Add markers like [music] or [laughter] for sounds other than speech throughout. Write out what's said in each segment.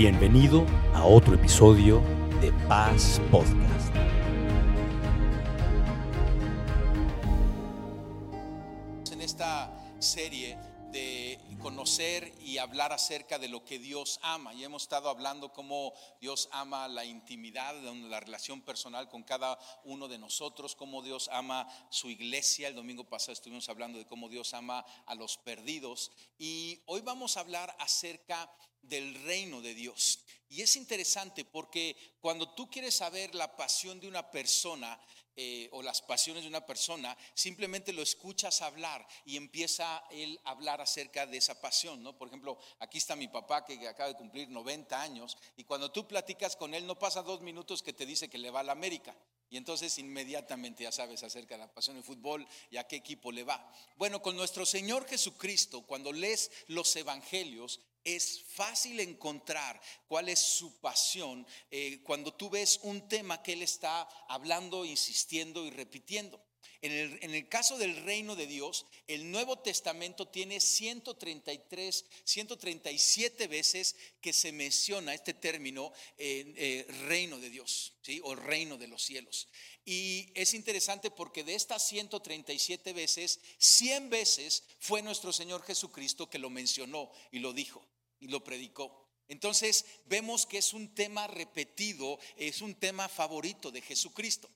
Bienvenido a otro episodio de Paz Podcast. En esta serie de conocer y hablar acerca de lo que Dios ama. Y hemos estado hablando cómo Dios ama la intimidad, la relación personal con cada uno de nosotros, cómo Dios ama su iglesia. El domingo pasado estuvimos hablando de cómo Dios ama a los perdidos. Y hoy vamos a hablar acerca del reino de Dios. Y es interesante porque cuando tú quieres saber la pasión de una persona eh, o las pasiones de una persona, simplemente lo escuchas hablar y empieza él a hablar acerca de esa pasión, ¿no? Por ejemplo, aquí está mi papá que acaba de cumplir 90 años y cuando tú platicas con él no pasa dos minutos que te dice que le va a la América. Y entonces inmediatamente ya sabes acerca de la pasión del fútbol y a qué equipo le va. Bueno, con nuestro Señor Jesucristo, cuando lees los evangelios, es fácil encontrar cuál es su pasión eh, cuando tú ves un tema que Él está hablando, insistiendo y repitiendo. En el, caso del reino de Dios, el Nuevo Testamento tiene 133, 137 veces que se menciona este término eh, reino de Dios, ¿sí? o reino de los cielos. Y es interesante porque de estas 137 veces, 100 veces fue nuestro Señor Jesucristo que lo mencionó y lo dijo y lo predicó. Entonces vemos que es un tema repetido, es un tema favorito de Jesucristo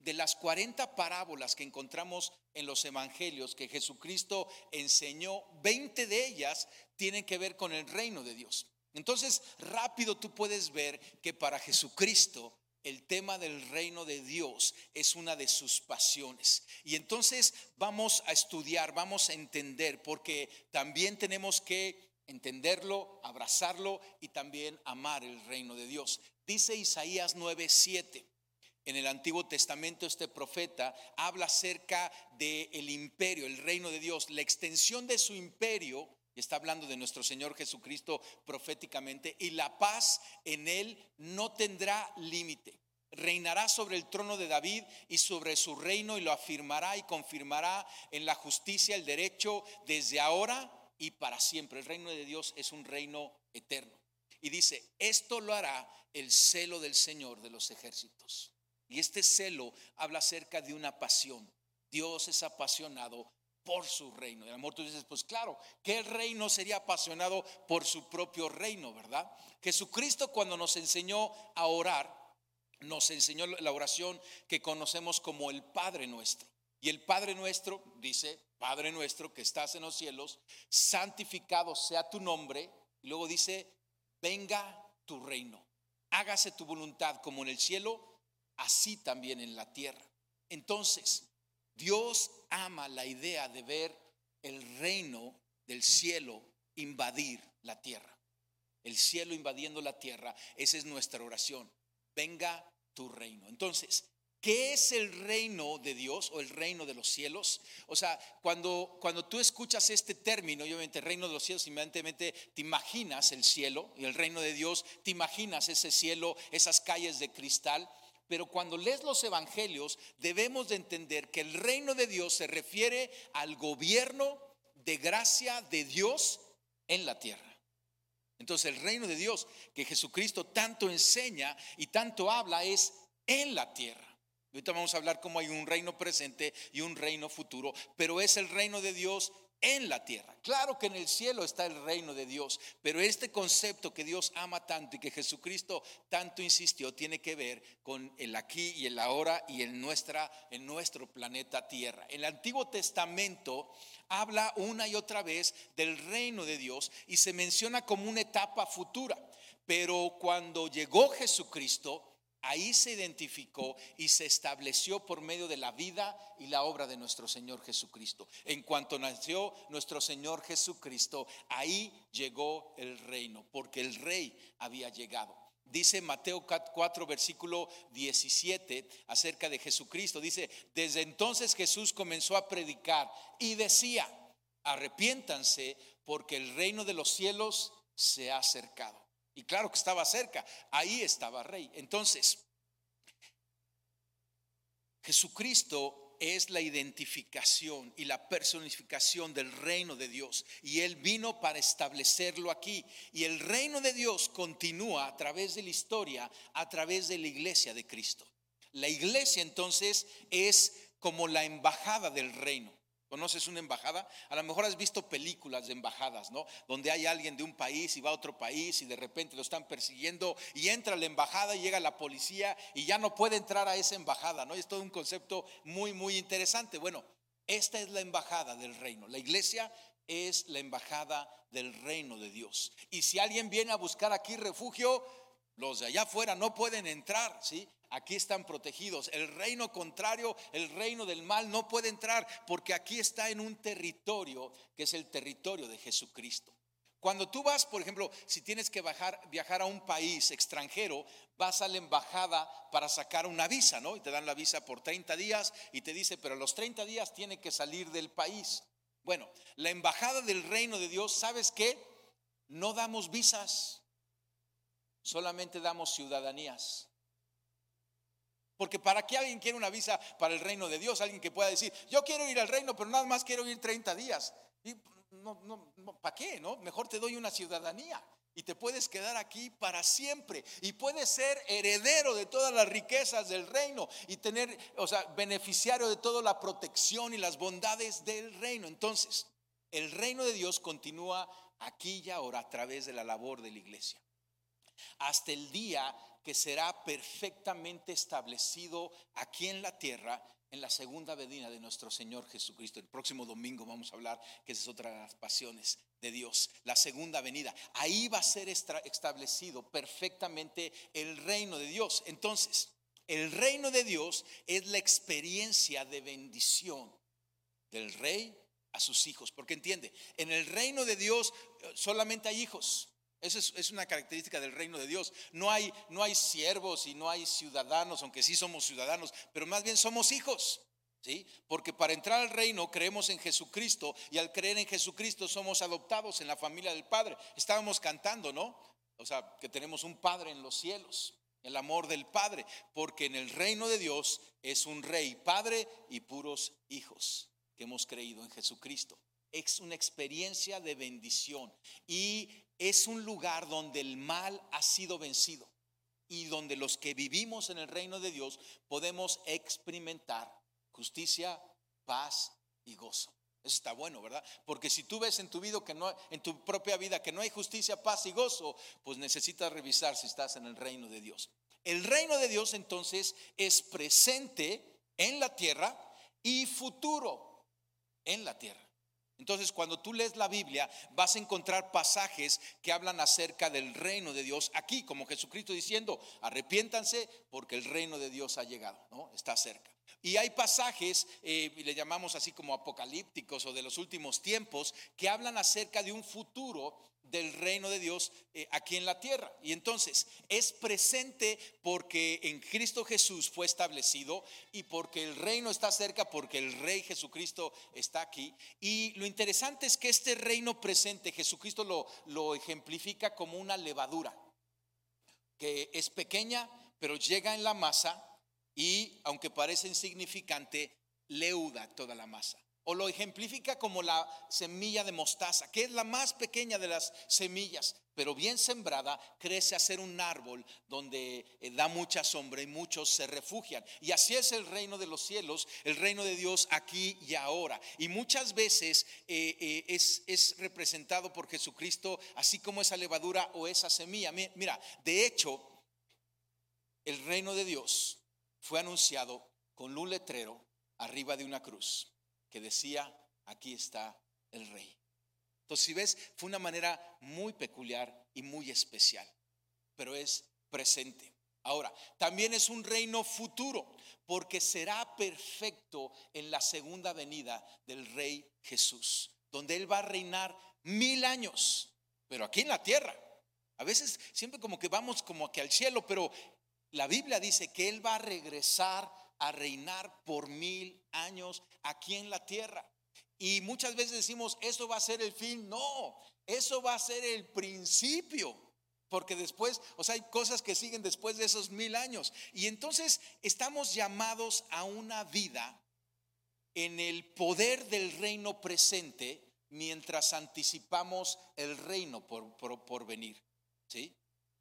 de las 40 parábolas que encontramos en los evangelios que Jesucristo enseñó, 20 de ellas tienen que ver con el reino de Dios. Entonces, rápido tú puedes ver que para Jesucristo el tema del reino de Dios es una de sus pasiones. Y entonces vamos a estudiar, vamos a entender, porque también tenemos que entenderlo, abrazarlo y también amar el reino de Dios. Dice Isaías 9:7. En el Antiguo Testamento este profeta habla acerca del el imperio, el reino de Dios, la extensión de su imperio, y está hablando de nuestro Señor Jesucristo proféticamente, y la paz en él no tendrá límite. Reinará sobre el trono de David y sobre su reino y lo afirmará y confirmará en la justicia, el derecho, desde ahora y para siempre. El reino de Dios es un reino eterno. Y dice, esto lo hará el celo del Señor de los ejércitos. Y este celo habla acerca de una pasión. Dios es apasionado por su reino. El amor tú dices, pues claro, ¿qué reino sería apasionado por su propio reino, verdad? Jesucristo cuando nos enseñó a orar, nos enseñó la oración que conocemos como el Padre nuestro. Y el Padre nuestro dice, Padre nuestro que estás en los cielos, santificado sea tu nombre. Y luego dice, venga tu reino. Hágase tu voluntad como en el cielo, así también en la tierra. Entonces, Dios ama la idea de ver el reino del cielo invadir la tierra. El cielo invadiendo la tierra, esa es nuestra oración. Venga tu reino. Entonces, ¿Qué es el reino de Dios o el reino de los cielos? O sea, cuando, cuando tú escuchas este término, obviamente reino de los cielos, inmediatamente te imaginas el cielo y el reino de Dios, te imaginas ese cielo, esas calles de cristal. Pero cuando lees los evangelios, debemos de entender que el reino de Dios se refiere al gobierno de gracia de Dios en la tierra. Entonces el reino de Dios que Jesucristo tanto enseña y tanto habla es en la tierra. Ahorita vamos a hablar cómo hay un reino presente y un reino futuro, pero es el reino de Dios en la tierra. Claro que en el cielo está el reino de Dios, pero este concepto que Dios ama tanto y que Jesucristo tanto insistió tiene que ver con el aquí y el ahora y en nuestra en nuestro planeta Tierra. El Antiguo Testamento habla una y otra vez del reino de Dios y se menciona como una etapa futura, pero cuando llegó Jesucristo Ahí se identificó y se estableció por medio de la vida y la obra de nuestro Señor Jesucristo. En cuanto nació nuestro Señor Jesucristo, ahí llegó el reino, porque el rey había llegado. Dice Mateo 4, versículo 17 acerca de Jesucristo. Dice, desde entonces Jesús comenzó a predicar y decía, arrepiéntanse porque el reino de los cielos se ha acercado. Y claro que estaba cerca, ahí estaba rey. Entonces, Jesucristo es la identificación y la personificación del reino de Dios. Y Él vino para establecerlo aquí. Y el reino de Dios continúa a través de la historia, a través de la iglesia de Cristo. La iglesia entonces es como la embajada del reino. ¿Conoces una embajada? A lo mejor has visto películas de embajadas, ¿no? Donde hay alguien de un país y va a otro país y de repente lo están persiguiendo y entra la embajada y llega la policía y ya no puede entrar a esa embajada, ¿no? es todo un concepto muy, muy interesante. Bueno, esta es la embajada del reino. La iglesia es la embajada del reino de Dios. Y si alguien viene a buscar aquí refugio, los de allá afuera no pueden entrar, ¿sí? Aquí están protegidos. El reino contrario, el reino del mal, no puede entrar porque aquí está en un territorio que es el territorio de Jesucristo. Cuando tú vas, por ejemplo, si tienes que viajar a un país extranjero, vas a la embajada para sacar una visa, ¿no? Y te dan la visa por 30 días y te dice, pero los 30 días tiene que salir del país. Bueno, la embajada del reino de Dios, ¿sabes qué? No damos visas, solamente damos ciudadanías. Porque ¿para qué alguien quiere una visa para el reino de Dios? Alguien que pueda decir, yo quiero ir al reino, pero nada más quiero ir 30 días. Y no, no, ¿Para qué? No? Mejor te doy una ciudadanía y te puedes quedar aquí para siempre y puedes ser heredero de todas las riquezas del reino y tener, o sea, beneficiario de toda la protección y las bondades del reino. Entonces, el reino de Dios continúa aquí y ahora a través de la labor de la iglesia. Hasta el día que será perfectamente establecido aquí en la tierra en la segunda venida de nuestro Señor Jesucristo. El próximo domingo vamos a hablar, que es otra de las pasiones de Dios, la segunda venida. Ahí va a ser establecido perfectamente el reino de Dios. Entonces, el reino de Dios es la experiencia de bendición del rey a sus hijos. Porque entiende, en el reino de Dios eh, solamente hay hijos. Esa es, una característica del reino de Dios. No hay, no hay siervos y no hay ciudadanos, aunque sí somos ciudadanos, pero más bien somos hijos. ¿Sí? Porque para entrar al reino creemos en Jesucristo y al creer en Jesucristo somos adoptados en la familia del Padre. Estábamos cantando, ¿no? O sea, que tenemos un Padre en los cielos, el amor del Padre, porque en el reino de Dios es un rey, Padre y puros hijos que hemos creído en Jesucristo. Es una experiencia de bendición y es un lugar donde el mal ha sido vencido y donde los que vivimos en el reino de Dios podemos experimentar justicia, paz y gozo. Eso está bueno, ¿verdad? Porque si tú ves en tu vida que no en tu propia vida que no hay justicia, paz y gozo, pues necesitas revisar si estás en el reino de Dios. El reino de Dios entonces es presente en la tierra y futuro en la tierra. Entonces, cuando tú lees la Biblia, vas a encontrar pasajes que hablan acerca del reino de Dios aquí, como Jesucristo diciendo, arrepiéntanse porque el reino de Dios ha llegado, ¿no? Está cerca. Y hay pasajes, eh, le llamamos así como apocalípticos o de los últimos tiempos, que hablan acerca de un futuro del reino de Dios eh, aquí en la tierra. Y entonces es presente porque en Cristo Jesús fue establecido y porque el reino está cerca, porque el rey Jesucristo está aquí. Y lo interesante es que este reino presente, Jesucristo lo, lo ejemplifica como una levadura, que es pequeña, pero llega en la masa y aunque parece insignificante, leuda toda la masa o lo ejemplifica como la semilla de mostaza, que es la más pequeña de las semillas, pero bien sembrada crece a ser un árbol donde eh, da mucha sombra y muchos se refugian. Y así es el reino de los cielos, el reino de Dios aquí y ahora. Y muchas veces eh, eh, es, es representado por Jesucristo, así como esa levadura o esa semilla. Mira, de hecho, el reino de Dios fue anunciado con un letrero arriba de una cruz que decía, aquí está el rey. Entonces, si ves, fue una manera muy peculiar y muy especial, pero es presente. Ahora, también es un reino futuro, porque será perfecto en la segunda venida del rey Jesús, donde Él va a reinar mil años, pero aquí en la tierra. A veces siempre como que vamos como que al cielo, pero la Biblia dice que Él va a regresar a reinar por mil años aquí en la tierra. Y muchas veces decimos, eso va a ser el fin. No, eso va a ser el principio. Porque después, o sea, hay cosas que siguen después de esos mil años. Y entonces estamos llamados a una vida en el poder del reino presente mientras anticipamos el reino por, por, venir. ¿Sí?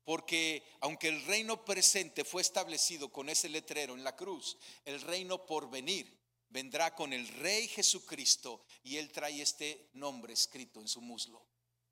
Porque aunque el reino presente fue establecido con ese letrero en la cruz, el reino por venir vendrá con el Rey Jesucristo y él trae este nombre escrito en su muslo,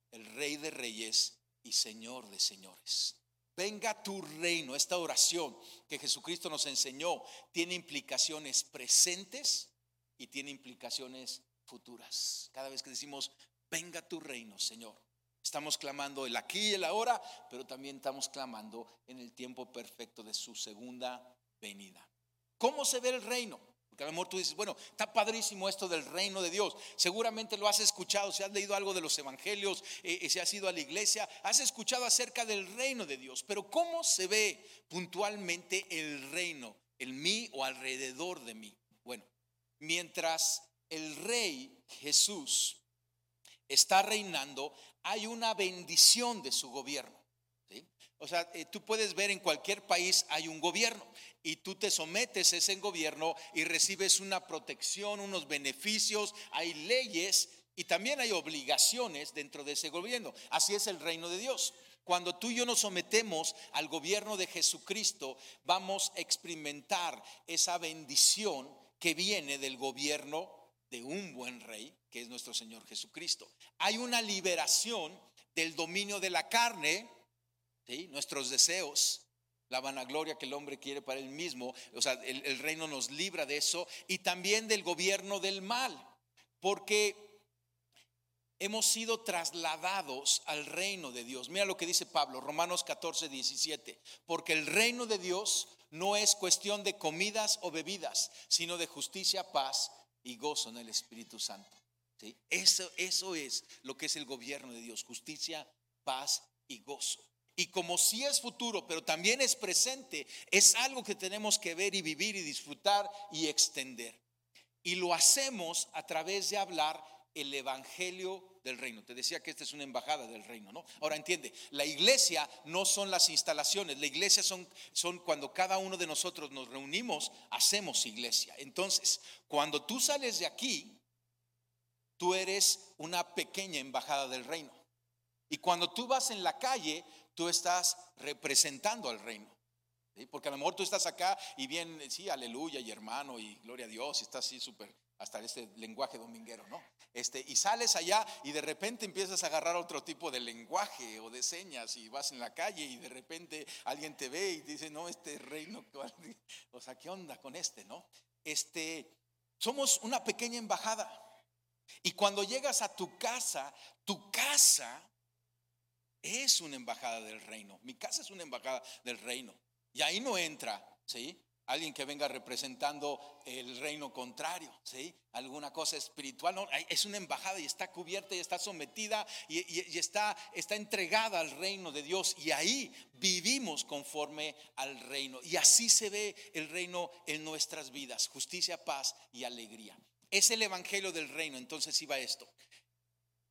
el Rey de Reyes y Señor de Señores. Venga tu reino, esta oración que Jesucristo nos enseñó, tiene implicaciones presentes y tiene implicaciones futuras. Cada vez que decimos, venga tu reino, Señor, estamos clamando el aquí y el ahora, pero también estamos clamando en el tiempo perfecto de su segunda venida. ¿Cómo se ve el reino? Porque a lo mejor tú dices, bueno, está padrísimo esto del reino de Dios. Seguramente lo has escuchado, si has leído algo de los evangelios, eh, eh, si has ido a la iglesia, has escuchado acerca del reino de Dios. Pero ¿cómo se ve puntualmente el reino en mí o alrededor de mí? Bueno, mientras el rey Jesús está reinando, hay una bendición de su gobierno. O sea, eh, tú puedes ver en cualquier país hay un gobierno y tú te sometes a ese gobierno y recibes una protección, unos beneficios, hay leyes y también hay obligaciones dentro de ese gobierno. Así es el reino de Dios. Cuando tú y yo nos sometemos al gobierno de Jesucristo, vamos a experimentar esa bendición que viene del gobierno de un buen rey, que es nuestro Señor Jesucristo. Hay una liberación del dominio de la carne, nuestros deseos, la vanagloria que el hombre quiere para él mismo, o sea, el, el reino nos libra de eso, y también del gobierno del mal, porque hemos sido trasladados al reino de Dios. Mira lo que dice Pablo, Romanos 14, 17, porque el reino de Dios no es cuestión de comidas o bebidas, sino de justicia, paz y gozo en el Espíritu Santo. Eso, eso es lo que es el gobierno de Dios, justicia, paz y gozo. Y como si es futuro, pero también es presente, es algo que tenemos que ver y vivir y disfrutar y extender. Y lo hacemos a través de hablar el Evangelio del reino. Te decía que esta es una embajada del reino, ¿no? Ahora entiende, la iglesia no son las instalaciones, la iglesia son, son cuando cada uno de nosotros nos reunimos, hacemos iglesia. Entonces, cuando tú sales de aquí, tú eres una pequeña embajada del reino. Y cuando tú vas en la calle, tú estás representando al reino. Porque a lo mejor tú estás acá y bien, sí, aleluya y hermano y gloria a Dios, y estás así súper hasta este lenguaje dominguero, ¿no? Este, y sales allá y de repente empiezas a agarrar otro tipo de lenguaje o de señas y vas en la calle y de repente alguien te ve y dice, no, este reino, [laughs] o sea, ¿qué onda con este, no? Este, somos una pequeña embajada. Y cuando llegas a tu casa, tu casa es una embajada del reino. Mi casa es una embajada del reino. Y ahí no entra, ¿sí? alguien que venga representando el reino contrario, ¿sí? Alguna cosa espiritual. No, es una embajada y está cubierta y está sometida y, está, está entregada al reino de Dios. Y ahí vivimos conforme al reino. Y así se ve el reino en nuestras vidas. Justicia, paz y alegría. Es el evangelio del reino. Entonces iba esto.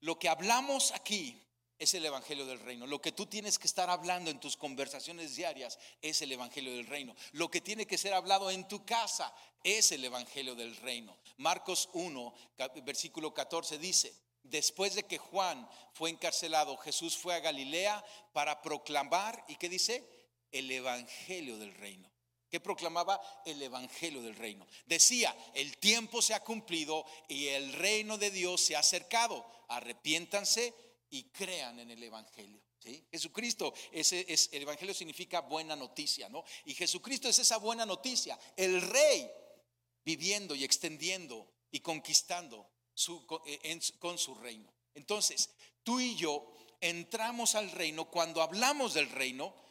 Lo que hablamos aquí es el Evangelio del Reino. Lo que tú tienes que estar hablando en tus conversaciones diarias es el Evangelio del Reino. Lo que tiene que ser hablado en tu casa es el Evangelio del Reino. Marcos 1, versículo 14 dice, después de que Juan fue encarcelado, Jesús fue a Galilea para proclamar, ¿y qué dice? El Evangelio del Reino. ¿Qué proclamaba? El Evangelio del Reino. Decía, el tiempo se ha cumplido y el reino de Dios se ha acercado. Arrepiéntanse y crean en el Evangelio. ¿sí? Jesucristo, es, el Evangelio significa buena noticia, ¿no? Y Jesucristo es esa buena noticia, el Rey viviendo y extendiendo y conquistando su, eh, con su reino. Entonces, tú y yo entramos al reino, cuando hablamos del reino,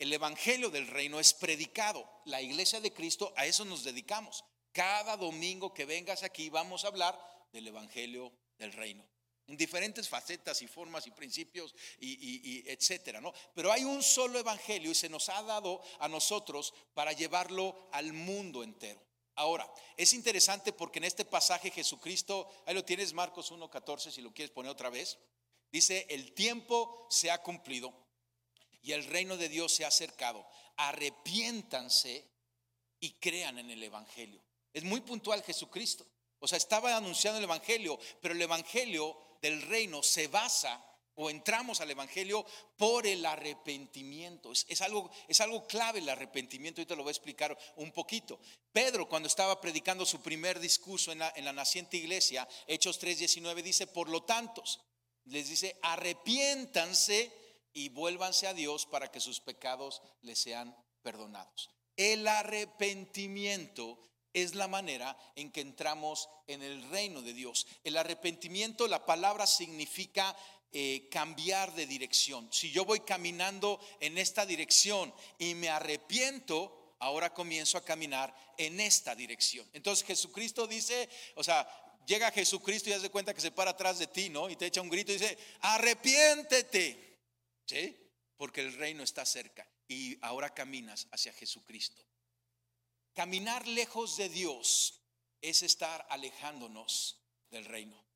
el Evangelio del reino es predicado. La iglesia de Cristo, a eso nos dedicamos. Cada domingo que vengas aquí vamos a hablar del Evangelio del reino en diferentes facetas y formas y principios y, etcétera, ¿no? Pero hay un solo evangelio y se nos ha dado a nosotros para llevarlo al mundo entero. Ahora, es interesante porque en este pasaje Jesucristo, ahí lo tienes Marcos 1:14 si lo quieres poner otra vez. Dice, "El tiempo se ha cumplido y el reino de Dios se ha acercado. Arrepiéntanse y crean en el evangelio." Es muy puntual Jesucristo. O sea, estaba anunciando el Evangelio, pero el Evangelio del reino se basa o entramos al Evangelio por el arrepentimiento. Es, algo, es algo clave el arrepentimiento, y te lo voy a explicar un poquito. Pedro, cuando estaba predicando su primer discurso en la, en la naciente iglesia, Hechos 3:19, dice, por lo tanto, les dice, arrepiéntanse y vuélvanse a Dios para que sus pecados les sean perdonados. El arrepentimiento es la manera en que entramos en el reino de Dios. El arrepentimiento, la palabra significa eh, cambiar de dirección. Si yo voy caminando en esta dirección y me arrepiento, ahora comienzo a caminar en esta dirección. Entonces Jesucristo dice, o sea, llega Jesucristo y hace cuenta que se para atrás de ti, ¿no? Y te echa un grito y dice, arrepiéntete, Porque el reino está cerca y ahora caminas hacia Jesucristo. Caminar lejos de Dios es estar alejándonos del reino.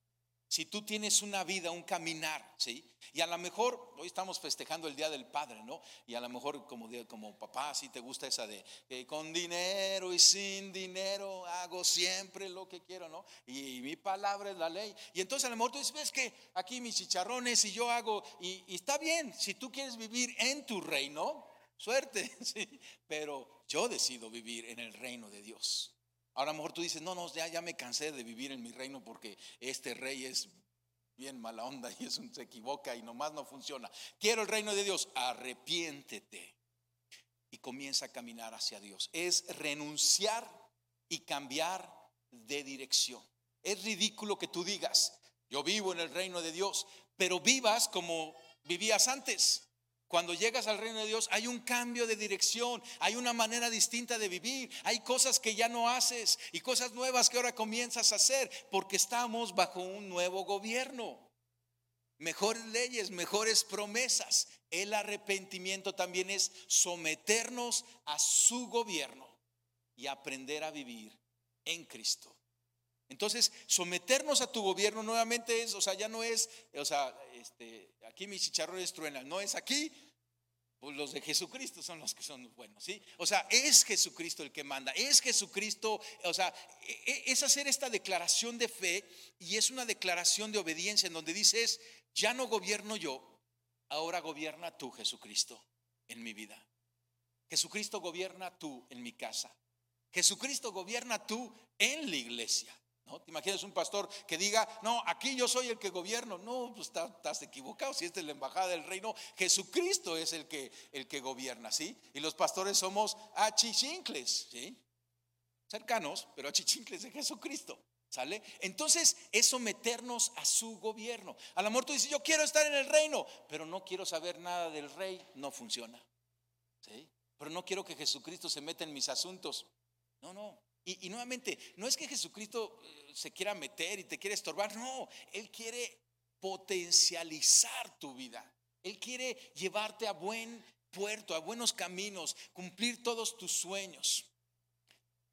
Si tú tienes una vida, un caminar, ¿sí? Y a lo mejor, hoy estamos festejando el Día del Padre, ¿no? Y a lo mejor como, como papá, si te gusta esa de, con dinero y sin dinero hago siempre lo que quiero, ¿no? Y, mi palabra es la ley. Y entonces a lo mejor tú dices, ves que aquí mis chicharrones y yo hago, y, y está bien, si tú quieres vivir en tu reino, suerte, [laughs] ¿sí? Pero yo decido vivir en el reino de Dios. Ahora a lo mejor tú dices, no, no, ya, ya me cansé de vivir en mi reino porque este rey es bien mala onda y es un, se equivoca y nomás no funciona. Quiero el reino de Dios, arrepiéntete y comienza a caminar hacia Dios. Es renunciar y cambiar de dirección. Es ridículo que tú digas, yo vivo en el reino de Dios, pero vivas como vivías antes. Cuando llegas al reino de Dios hay un cambio de dirección, hay una manera distinta de vivir, hay cosas que ya no haces y cosas nuevas que ahora comienzas a hacer porque estamos bajo un nuevo gobierno. Mejores leyes, mejores promesas. El arrepentimiento también es someternos a su gobierno y aprender a vivir en Cristo. Entonces, someternos a tu gobierno nuevamente es, o sea, ya no es, o sea, este, aquí mis chicharrones truenan, no es aquí, pues los de Jesucristo son los que son buenos, ¿sí? O sea, es Jesucristo el que manda, es Jesucristo, o sea, e, e, es hacer esta declaración de fe y es una declaración de obediencia en donde dices, ya no gobierno yo, ahora gobierna tú, Jesucristo, en mi vida. Jesucristo gobierna tú en mi casa. Jesucristo gobierna tú en la iglesia. ¿No? ¿Te imaginas un pastor que diga, no, aquí yo soy el que gobierno? No, pues estás, equivocado. Si esta es la embajada del reino, Jesucristo es el que, el que gobierna, ¿sí? Y los pastores somos achichincles, ¿sí? Cercanos, pero achichincles de Jesucristo. ¿Sale? Entonces es someternos a su gobierno. A lo mejor tú dices, yo quiero estar en el reino, pero no quiero saber nada del rey. No funciona. ¿Sí? Pero no quiero que Jesucristo se meta en mis asuntos. No, no. Y, nuevamente, no es que Jesucristo eh, se quiera meter y te quiere estorbar, no, Él quiere potencializar tu vida. Él quiere llevarte a buen puerto, a buenos caminos, cumplir todos tus sueños,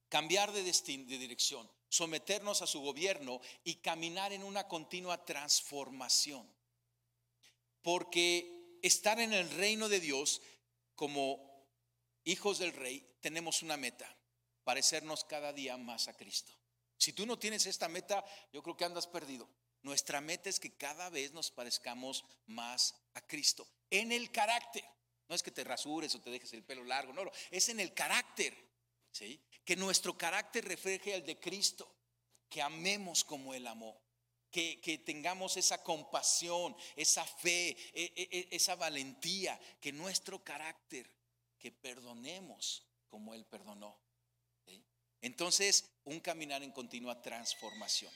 cambiar de destino, de dirección, someternos a su gobierno y caminar en una continua transformación. Porque estar en el reino de Dios como hijos del rey tenemos una meta parecernos cada día más a Cristo. Si tú no tienes esta meta, yo creo que andas perdido. Nuestra meta es que cada vez nos parezcamos más a Cristo. En el carácter. No es que te rasures o te dejes el pelo largo, no. Es en el carácter. ¿sí? Que nuestro carácter refleje el de Cristo. Que amemos como Él amó. Que, que, tengamos esa compasión, esa fe, e, e, e, esa valentía, que nuestro carácter, que perdonemos como Él perdonó. Entonces, un caminar en continua transformación.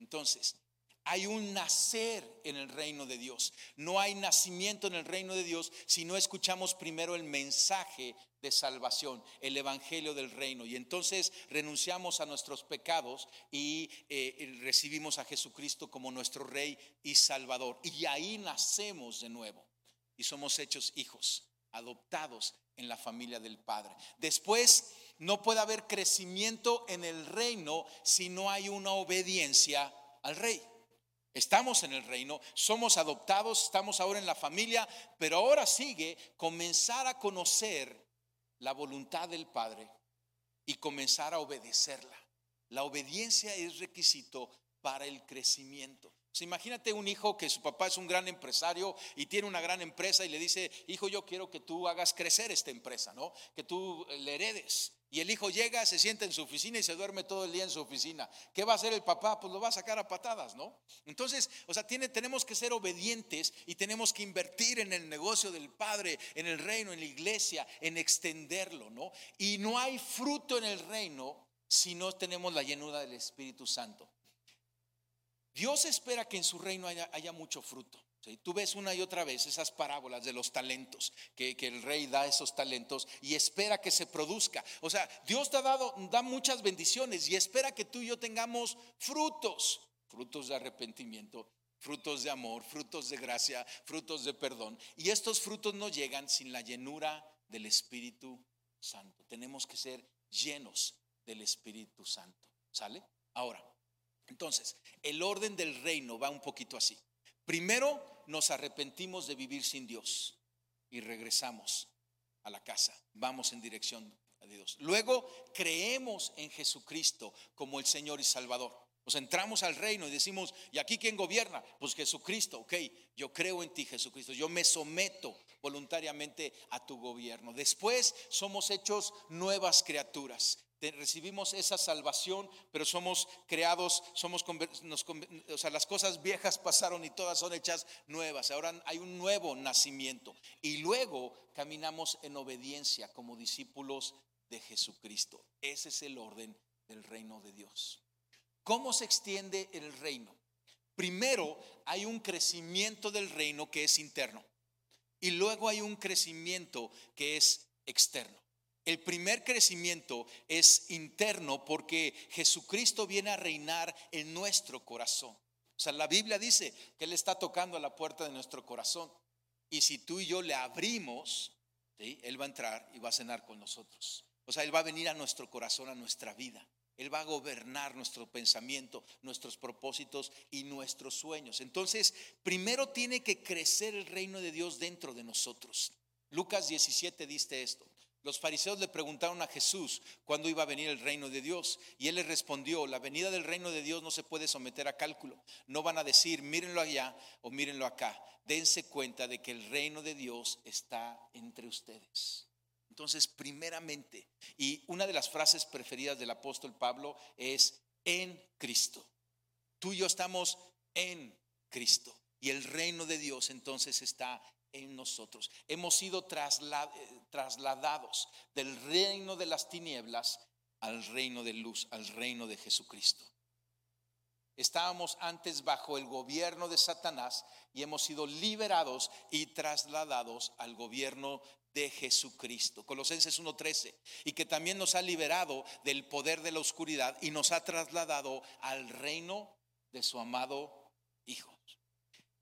Entonces, hay un nacer en el reino de Dios. No hay nacimiento en el reino de Dios si no escuchamos primero el mensaje de salvación, el evangelio del reino. Y entonces renunciamos a nuestros pecados y eh, recibimos a Jesucristo como nuestro Rey y Salvador. Y ahí nacemos de nuevo y somos hechos hijos, adoptados en la familia del Padre. Después no puede haber crecimiento en el reino si no hay una obediencia al rey. Estamos en el reino, somos adoptados, estamos ahora en la familia, pero ahora sigue comenzar a conocer la voluntad del Padre y comenzar a obedecerla. La obediencia es requisito para el crecimiento. imagínate un hijo que su papá es un gran empresario y tiene una gran empresa y le dice, hijo, yo quiero que tú hagas crecer esta empresa, ¿no? Que tú le heredes. Y el hijo llega, se sienta en su oficina y se duerme todo el día en su oficina. ¿Qué va a hacer el papá? Pues lo va a sacar a patadas, ¿no? Entonces, o sea, tiene, tenemos que ser obedientes y tenemos que invertir en el negocio del Padre, en el reino, en la iglesia, en extenderlo, ¿no? Y no hay fruto en el reino si no tenemos la llenura del Espíritu Santo. Dios espera que en su reino haya, mucho fruto. Tú ves una y otra vez esas parábolas de los talentos, que, el rey da esos talentos y espera que se produzca. O sea, Dios te ha dado, da muchas bendiciones y espera que tú y yo tengamos frutos, frutos de arrepentimiento, frutos de amor, frutos de gracia, frutos de perdón. Y estos frutos no llegan sin la llenura del Espíritu Santo. Tenemos que ser llenos del Espíritu Santo. ¿Sale? Ahora, entonces, el orden del reino va un poquito así. Primero nos arrepentimos de vivir sin Dios y regresamos a la casa, vamos en dirección a Dios. Luego creemos en Jesucristo como el Señor y Salvador. Nos entramos al reino y decimos, ¿y aquí quién gobierna? Pues Jesucristo, ok, yo creo en ti Jesucristo, yo me someto voluntariamente a tu gobierno. Después somos hechos nuevas criaturas recibimos esa salvación, pero somos creados, somos, o sea, las cosas viejas pasaron y todas son hechas nuevas. Ahora hay un nuevo nacimiento. Y luego caminamos en obediencia como discípulos de Jesucristo. Ese es el orden del reino de Dios. ¿Cómo se extiende el reino? Primero hay un crecimiento del reino que es interno. Y luego hay un crecimiento que es externo. El primer crecimiento es interno porque Jesucristo viene a reinar en nuestro corazón. O sea, la Biblia dice que Él está tocando a la puerta de nuestro corazón. Y si tú y yo le abrimos, Él va a entrar y va a cenar con nosotros. O sea, Él va a venir a nuestro corazón, a nuestra vida. Él va a gobernar nuestro pensamiento, nuestros propósitos y nuestros sueños. Entonces, primero tiene que crecer el reino de Dios dentro de nosotros. Lucas 17 dice esto. Los fariseos le preguntaron a Jesús cuándo iba a venir el reino de Dios y él les respondió, la venida del reino de Dios no se puede someter a cálculo. No van a decir, mírenlo allá o mírenlo acá. Dense cuenta de que el reino de Dios está entre ustedes. Entonces, primeramente, y una de las frases preferidas del apóstol Pablo es en Cristo. Tú y yo estamos en Cristo y el reino de Dios entonces está en nosotros. Hemos sido trasladados del reino de las tinieblas al reino de luz, al reino de Jesucristo. Estábamos antes bajo el gobierno de Satanás y hemos sido liberados y trasladados al gobierno de Jesucristo. Colosenses 1:13. Y que también nos ha liberado del poder de la oscuridad y nos ha trasladado al reino de su amado Hijo.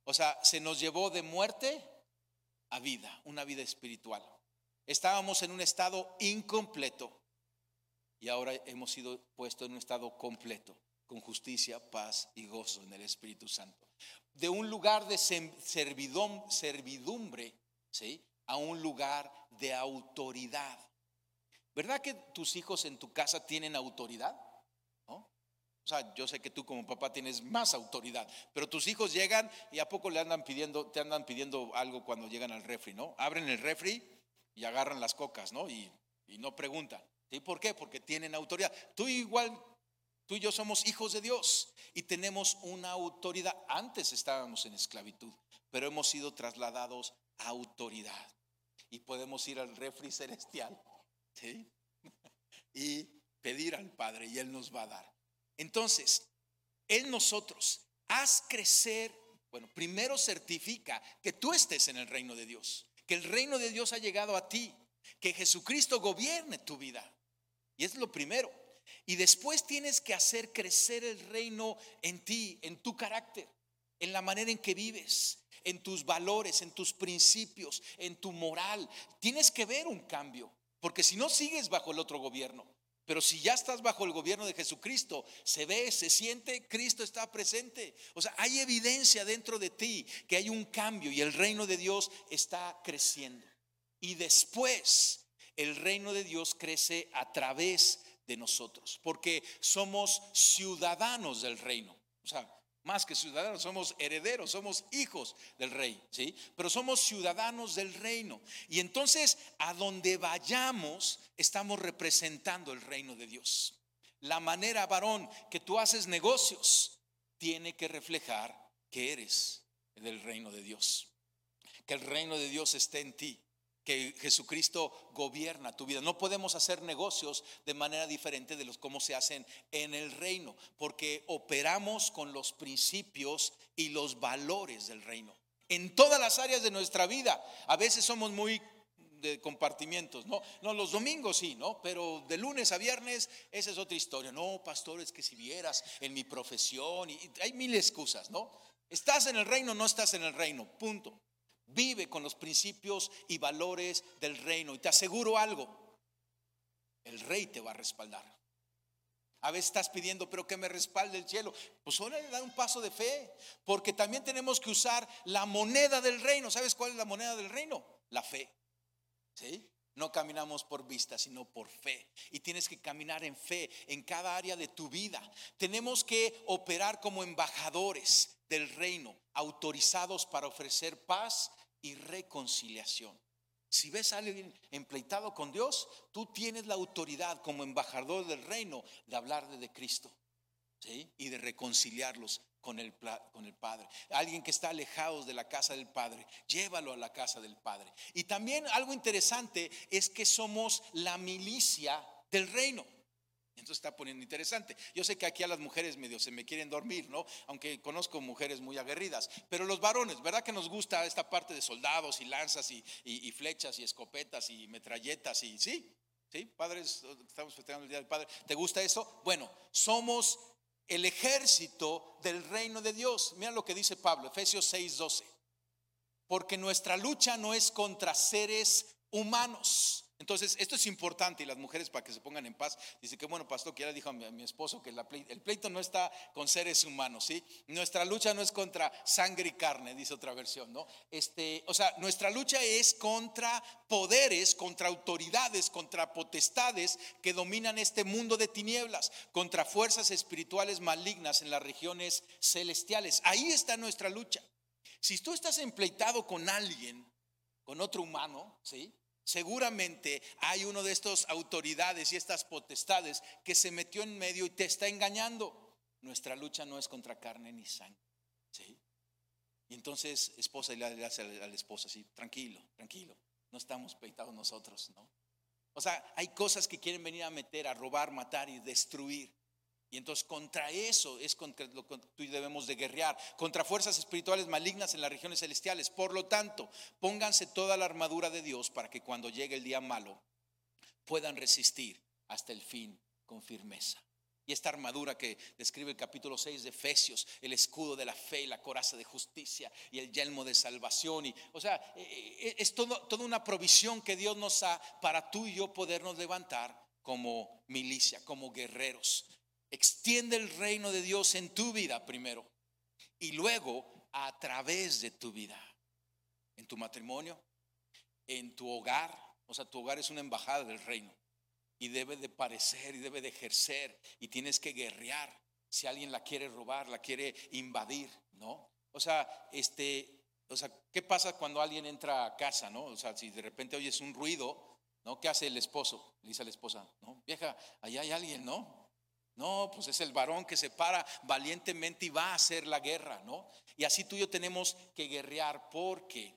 O sea, se nos llevó de muerte a vida, una vida espiritual. Estábamos en un estado incompleto y ahora hemos sido puestos en un estado completo, con justicia, paz y gozo en el Espíritu Santo. De un lugar de servidumbre, ¿sí? A un lugar de autoridad. ¿Verdad que tus hijos en tu casa tienen autoridad? O sea, yo sé que tú como papá tienes más autoridad, pero tus hijos llegan y a poco le andan pidiendo, te andan pidiendo algo cuando llegan al refri, ¿no? Abren el refri y agarran las cocas, ¿no? Y, no preguntan. ¿Y por qué? Porque tienen autoridad. Tú igual, tú y yo somos hijos de Dios y tenemos una autoridad. Antes estábamos en esclavitud, pero hemos sido trasladados a autoridad y podemos ir al refri celestial, ¿sí? [laughs] Y pedir al Padre y Él nos va a dar. Entonces, en nosotros, haz crecer, bueno, primero certifica que tú estés en el reino de Dios, que el reino de Dios ha llegado a ti, que Jesucristo gobierne tu vida. Y es lo primero. Y después tienes que hacer crecer el reino en ti, en tu carácter, en la manera en que vives, en tus valores, en tus principios, en tu moral. Tienes que ver un cambio, porque si no sigues bajo el otro gobierno. Pero si ya estás bajo el gobierno de Jesucristo, se ve, se siente, Cristo está presente. O sea, hay evidencia dentro de ti que hay un cambio y el reino de Dios está creciendo. Y después el reino de Dios crece a través de nosotros, porque somos ciudadanos del reino. O sea, más que ciudadanos, somos herederos, somos hijos del rey, ¿sí? Pero somos ciudadanos del reino. Y entonces, a donde vayamos, estamos representando el reino de Dios. La manera, varón, que tú haces negocios, tiene que reflejar que eres del reino de Dios. Que el reino de Dios esté en ti que Jesucristo gobierna tu vida. No podemos hacer negocios de manera diferente de los cómo se hacen en el reino, porque operamos con los principios y los valores del reino. En todas las áreas de nuestra vida, a veces somos muy de compartimientos, ¿no? No, los domingos sí, ¿no? Pero de lunes a viernes, esa es otra historia. No, pastor, es que si vieras en mi profesión, y hay mil excusas, ¿no? Estás en el reino, no estás en el reino, punto. Vive con los principios y valores del reino. Y te aseguro algo, el rey te va a respaldar. A veces estás pidiendo, pero que me respalde el cielo. Pues ahora le da un paso de fe, porque también tenemos que usar la moneda del reino. ¿Sabes cuál es la moneda del reino? La fe. ¿Sí? No caminamos por vista, sino por fe. Y tienes que caminar en fe en cada área de tu vida. Tenemos que operar como embajadores del reino, autorizados para ofrecer paz y reconciliación. Si ves a alguien empleitado con Dios, tú tienes la autoridad como embajador del reino de hablar de Cristo ¿sí? y de reconciliarlos con el, con el Padre. Alguien que está alejado de la casa del Padre, llévalo a la casa del Padre. Y también algo interesante es que somos la milicia del reino. Entonces está poniendo interesante. Yo sé que aquí a las mujeres medio se me quieren dormir, ¿no? Aunque conozco mujeres muy aguerridas. Pero los varones, ¿verdad que nos gusta esta parte de soldados y lanzas y, flechas y escopetas y metralletas y sí? ¿Sí? Padres, estamos festejando el Día del Padre. ¿Te gusta eso? Bueno, somos el ejército del reino de Dios. Mira lo que dice Pablo, Efesios 6:12. Porque nuestra lucha no es contra seres humanos entonces, esto es importante y las mujeres para que se pongan en paz. Dice que bueno, pastor, que ya dijo a mi, esposo que el pleito no está con seres humanos, ¿sí? Nuestra lucha no es contra sangre y carne, dice otra versión, ¿no? Este, o sea, nuestra lucha es contra poderes, contra autoridades, contra potestades que dominan este mundo de tinieblas, contra fuerzas espirituales malignas en las regiones celestiales. Ahí está nuestra lucha. Si tú estás empleitado con alguien, con otro humano, ¿sí? Seguramente hay uno de estas autoridades y estas potestades que se metió en medio y te está engañando. Nuestra lucha no es contra carne ni sangre. ¿sí? Y entonces, esposa, le hace a la esposa así, tranquilo, tranquilo, no estamos peitados nosotros, ¿no? O sea, hay cosas que quieren venir a meter, a robar, matar y destruir. Y entonces contra eso es contra lo que tú debemos de guerrear, contra fuerzas espirituales malignas en las regiones celestiales. Por lo tanto, pónganse toda la armadura de Dios para que cuando llegue el día malo puedan resistir hasta el fin con firmeza. Y esta armadura que describe el capítulo 6 de Efesios, el escudo de la fe y la coraza de justicia y el yelmo de salvación. Y, o sea, e, e, es todo, toda una provisión que Dios nos da para tú y yo podernos levantar como milicia, como guerreros. Extiende el reino de Dios en tu vida primero y luego a través de tu vida, en tu matrimonio, en tu hogar. O sea, tu hogar es una embajada del reino y debe de parecer y debe de ejercer y tienes que guerrear si alguien la quiere robar, la quiere invadir, ¿no? O sea, este, o sea, ¿qué pasa cuando alguien entra a casa, no? O sea, si de repente oyes un ruido, ¿no? ¿Qué hace el esposo? Le dice la esposa, ¿no? Vieja, allá hay alguien, ¿no? No, pues es el varón que se para valientemente y va a hacer la guerra, ¿no? Y así tú y yo tenemos que guerrear porque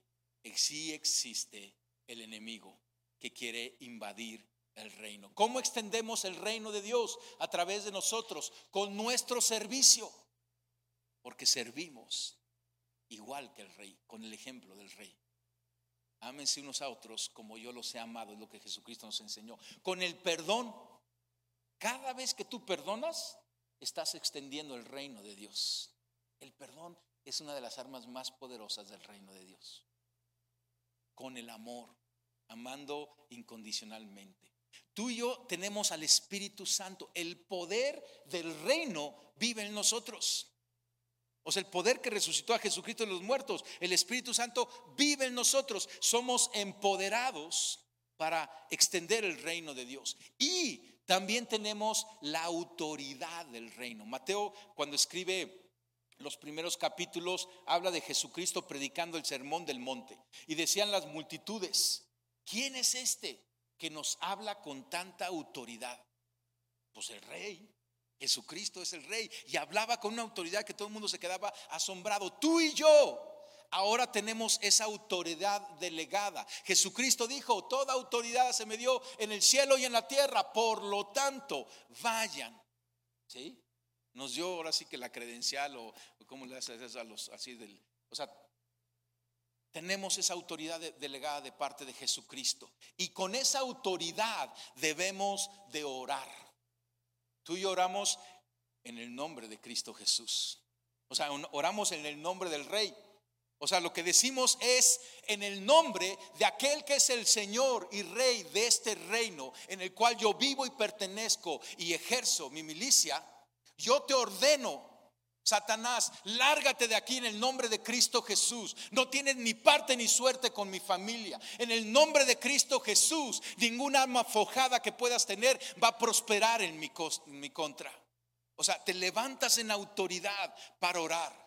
sí existe el enemigo que quiere invadir el reino. ¿Cómo extendemos el reino de Dios? A través de nosotros, con nuestro servicio. Porque servimos igual que el rey, con el ejemplo del rey. Ámense unos a otros como yo los he amado, es lo que Jesucristo nos enseñó. Con el perdón cada vez que tú perdonas, estás extendiendo el reino de Dios. El perdón es una de las armas más poderosas del reino de Dios. Con el amor, amando incondicionalmente. Tú y yo tenemos al Espíritu Santo. El poder del reino vive en nosotros. O sea, el poder que resucitó a Jesucristo de los muertos, el Espíritu Santo vive en nosotros. Somos empoderados para extender el reino de Dios. Y también tenemos la autoridad del reino. Mateo cuando escribe los primeros capítulos habla de Jesucristo predicando el sermón del monte. Y decían las multitudes, ¿quién es este que nos habla con tanta autoridad? Pues el rey. Jesucristo es el rey. Y hablaba con una autoridad que todo el mundo se quedaba asombrado. Tú y yo. Ahora tenemos esa autoridad delegada. Jesucristo dijo, toda autoridad se me dio en el cielo y en la tierra. Por lo tanto, vayan. ¿Sí? Nos dio ahora sí que la credencial o, cómo le haces a los así del, o sea, tenemos esa autoridad delegada de parte de Jesucristo y con esa autoridad debemos de orar. Tú y yo oramos en el nombre de Cristo Jesús. O sea, oramos en el nombre del Rey. O sea, lo que decimos es en el nombre de aquel que es el Señor y Rey de este reino en el cual yo vivo y pertenezco y ejerzo mi milicia yo te ordeno, Satanás, lárgate de aquí en el nombre de Cristo Jesús. No tienes ni parte ni suerte con mi familia. En el nombre de Cristo Jesús, ninguna arma fojada que puedas tener va a prosperar en mi, en mi contra. O sea, te levantas en autoridad para orar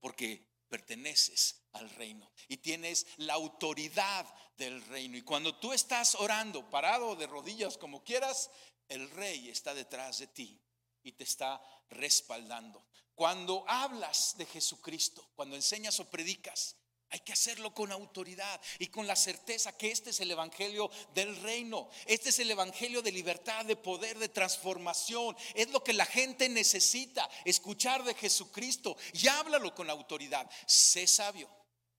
porque perteneces al reino y tienes la autoridad del reino. Y cuando tú estás orando, parado de rodillas como quieras, el rey está detrás de ti y te está respaldando. Cuando hablas de Jesucristo, cuando enseñas o predicas, hay que hacerlo con autoridad y con la certeza que este es el Evangelio del reino. Este es el Evangelio de libertad, de poder, de transformación. Es lo que la gente necesita, escuchar de Jesucristo. Y háblalo con autoridad. Sé sabio.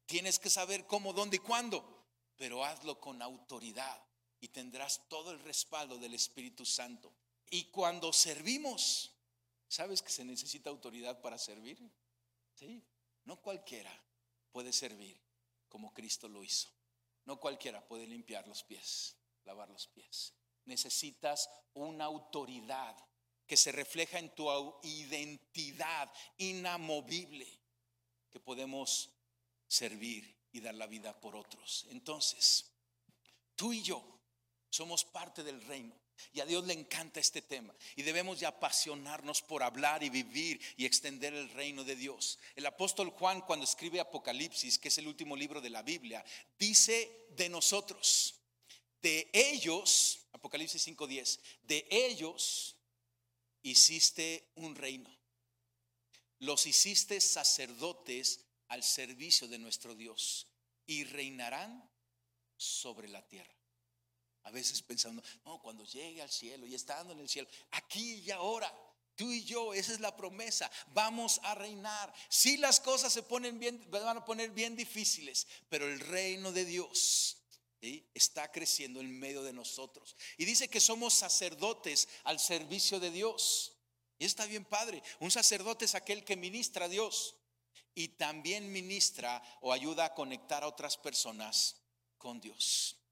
Tienes que saber cómo, dónde y cuándo. Pero hazlo con autoridad y tendrás todo el respaldo del Espíritu Santo. Y cuando servimos, ¿sabes que se necesita autoridad para servir? Sí, no cualquiera puede servir como Cristo lo hizo. No cualquiera puede limpiar los pies, lavar los pies. Necesitas una autoridad que se refleja en tu identidad inamovible, que podemos servir y dar la vida por otros. Entonces, tú y yo somos parte del reino. Y a Dios le encanta este tema. Y debemos de apasionarnos por hablar y vivir y extender el reino de Dios. El apóstol Juan cuando escribe Apocalipsis, que es el último libro de la Biblia, dice de nosotros, de ellos, Apocalipsis 5.10, de ellos hiciste un reino. Los hiciste sacerdotes al servicio de nuestro Dios y reinarán sobre la tierra. A veces pensando, no, cuando llegue al cielo y estando en el cielo, aquí y ahora, tú y yo, esa es la promesa, vamos a reinar. Si las cosas se ponen bien, van a poner bien difíciles, pero el reino de Dios está creciendo en medio de nosotros. Y dice que somos sacerdotes al servicio de Dios. Y está bien padre. Un sacerdote es aquel que ministra a Dios y también ministra o ayuda a conectar a otras personas con Dios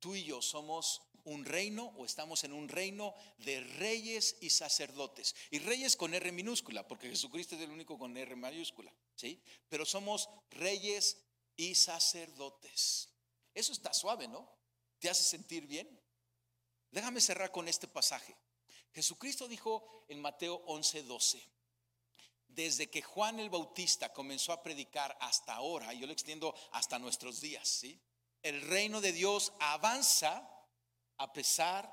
tú y yo somos un reino o estamos en un reino de reyes y sacerdotes. Y reyes con R minúscula, porque Jesucristo es el único con R mayúscula, ¿sí? Pero somos reyes y sacerdotes. Eso está suave, ¿no? ¿Te hace sentir bien? Déjame cerrar con este pasaje. Jesucristo dijo en Mateo 11:12, desde que Juan el Bautista comenzó a predicar hasta ahora, yo lo extiendo hasta nuestros días, ¿sí? El reino de Dios avanza a pesar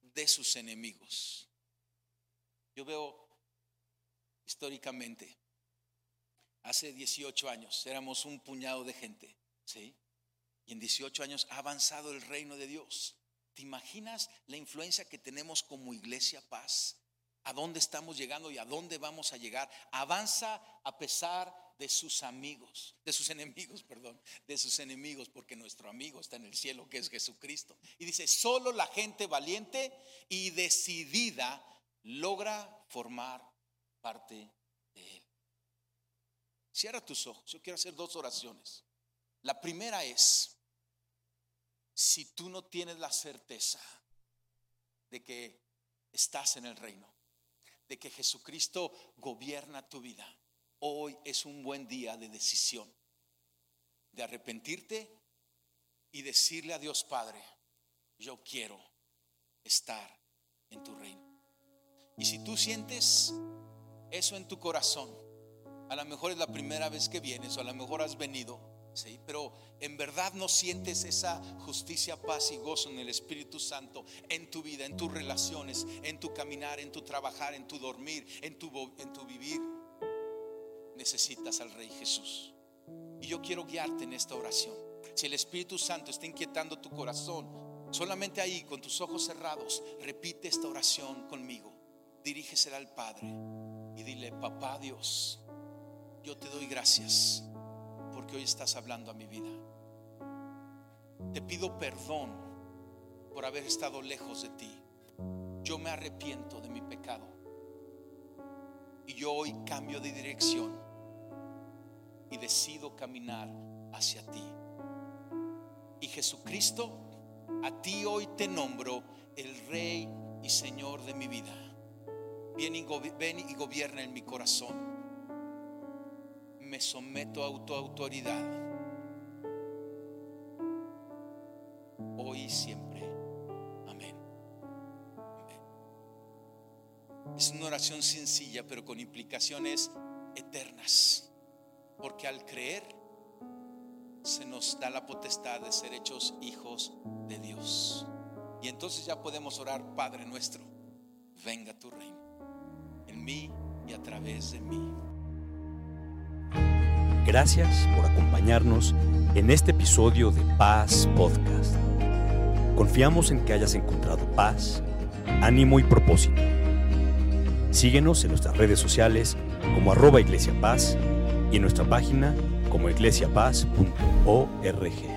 de sus enemigos. Yo veo históricamente, hace 18 años éramos un puñado de gente, ¿sí? Y en 18 años ha avanzado el reino de Dios. ¿Te imaginas la influencia que tenemos como iglesia paz? ¿A dónde estamos llegando y a dónde vamos a llegar? Avanza a pesar de sus amigos, de sus enemigos, [laughs] perdón, de sus enemigos, porque nuestro amigo está en el cielo, que es Jesucristo. Y dice, solo la gente valiente y decidida logra formar parte de él. Cierra tus ojos, yo quiero hacer dos oraciones. La primera es, si tú no tienes la certeza de que estás en el reino, de que Jesucristo gobierna tu vida, hoy es un buen día de decisión, de arrepentirte y decirle a Dios Padre, yo quiero estar en tu reino. Y si tú sientes eso en tu corazón, a lo mejor es la primera vez que vienes o a lo mejor has venido, ¿sí? pero en verdad no sientes esa justicia, paz y gozo en el Espíritu Santo en tu vida, en tus relaciones, en tu caminar, en tu trabajar, en tu dormir, en tu, en tu vivir, necesitas al Rey Jesús. Y yo quiero guiarte en esta oración. Si el Espíritu Santo está inquietando tu corazón, solamente ahí, con tus ojos cerrados, repite esta oración conmigo. Dirígesela al Padre y dile, papá Dios, yo te doy gracias porque hoy estás hablando a mi vida. Te pido perdón por haber estado lejos de ti. Yo me arrepiento de mi pecado. Y yo hoy cambio de dirección y decido caminar hacia ti. Y Jesucristo, a ti hoy te nombro el Rey y Señor de mi vida. Ven y, gobierna en mi corazón. Me someto a tu autoridad. Hoy y siempre. Amén. Amén. Es una oración sencilla, pero con implicaciones eternas. Porque al creer se nos da la potestad de ser hechos hijos de Dios. Y entonces ya podemos orar, Padre nuestro, venga tu reino en mí y a través de mí. Gracias por acompañarnos en este episodio de Paz Podcast. Confiamos en que hayas encontrado paz, ánimo y propósito. Síguenos en nuestras redes sociales como arroba Iglesia Paz y en nuestra página como iglesiapaz.org.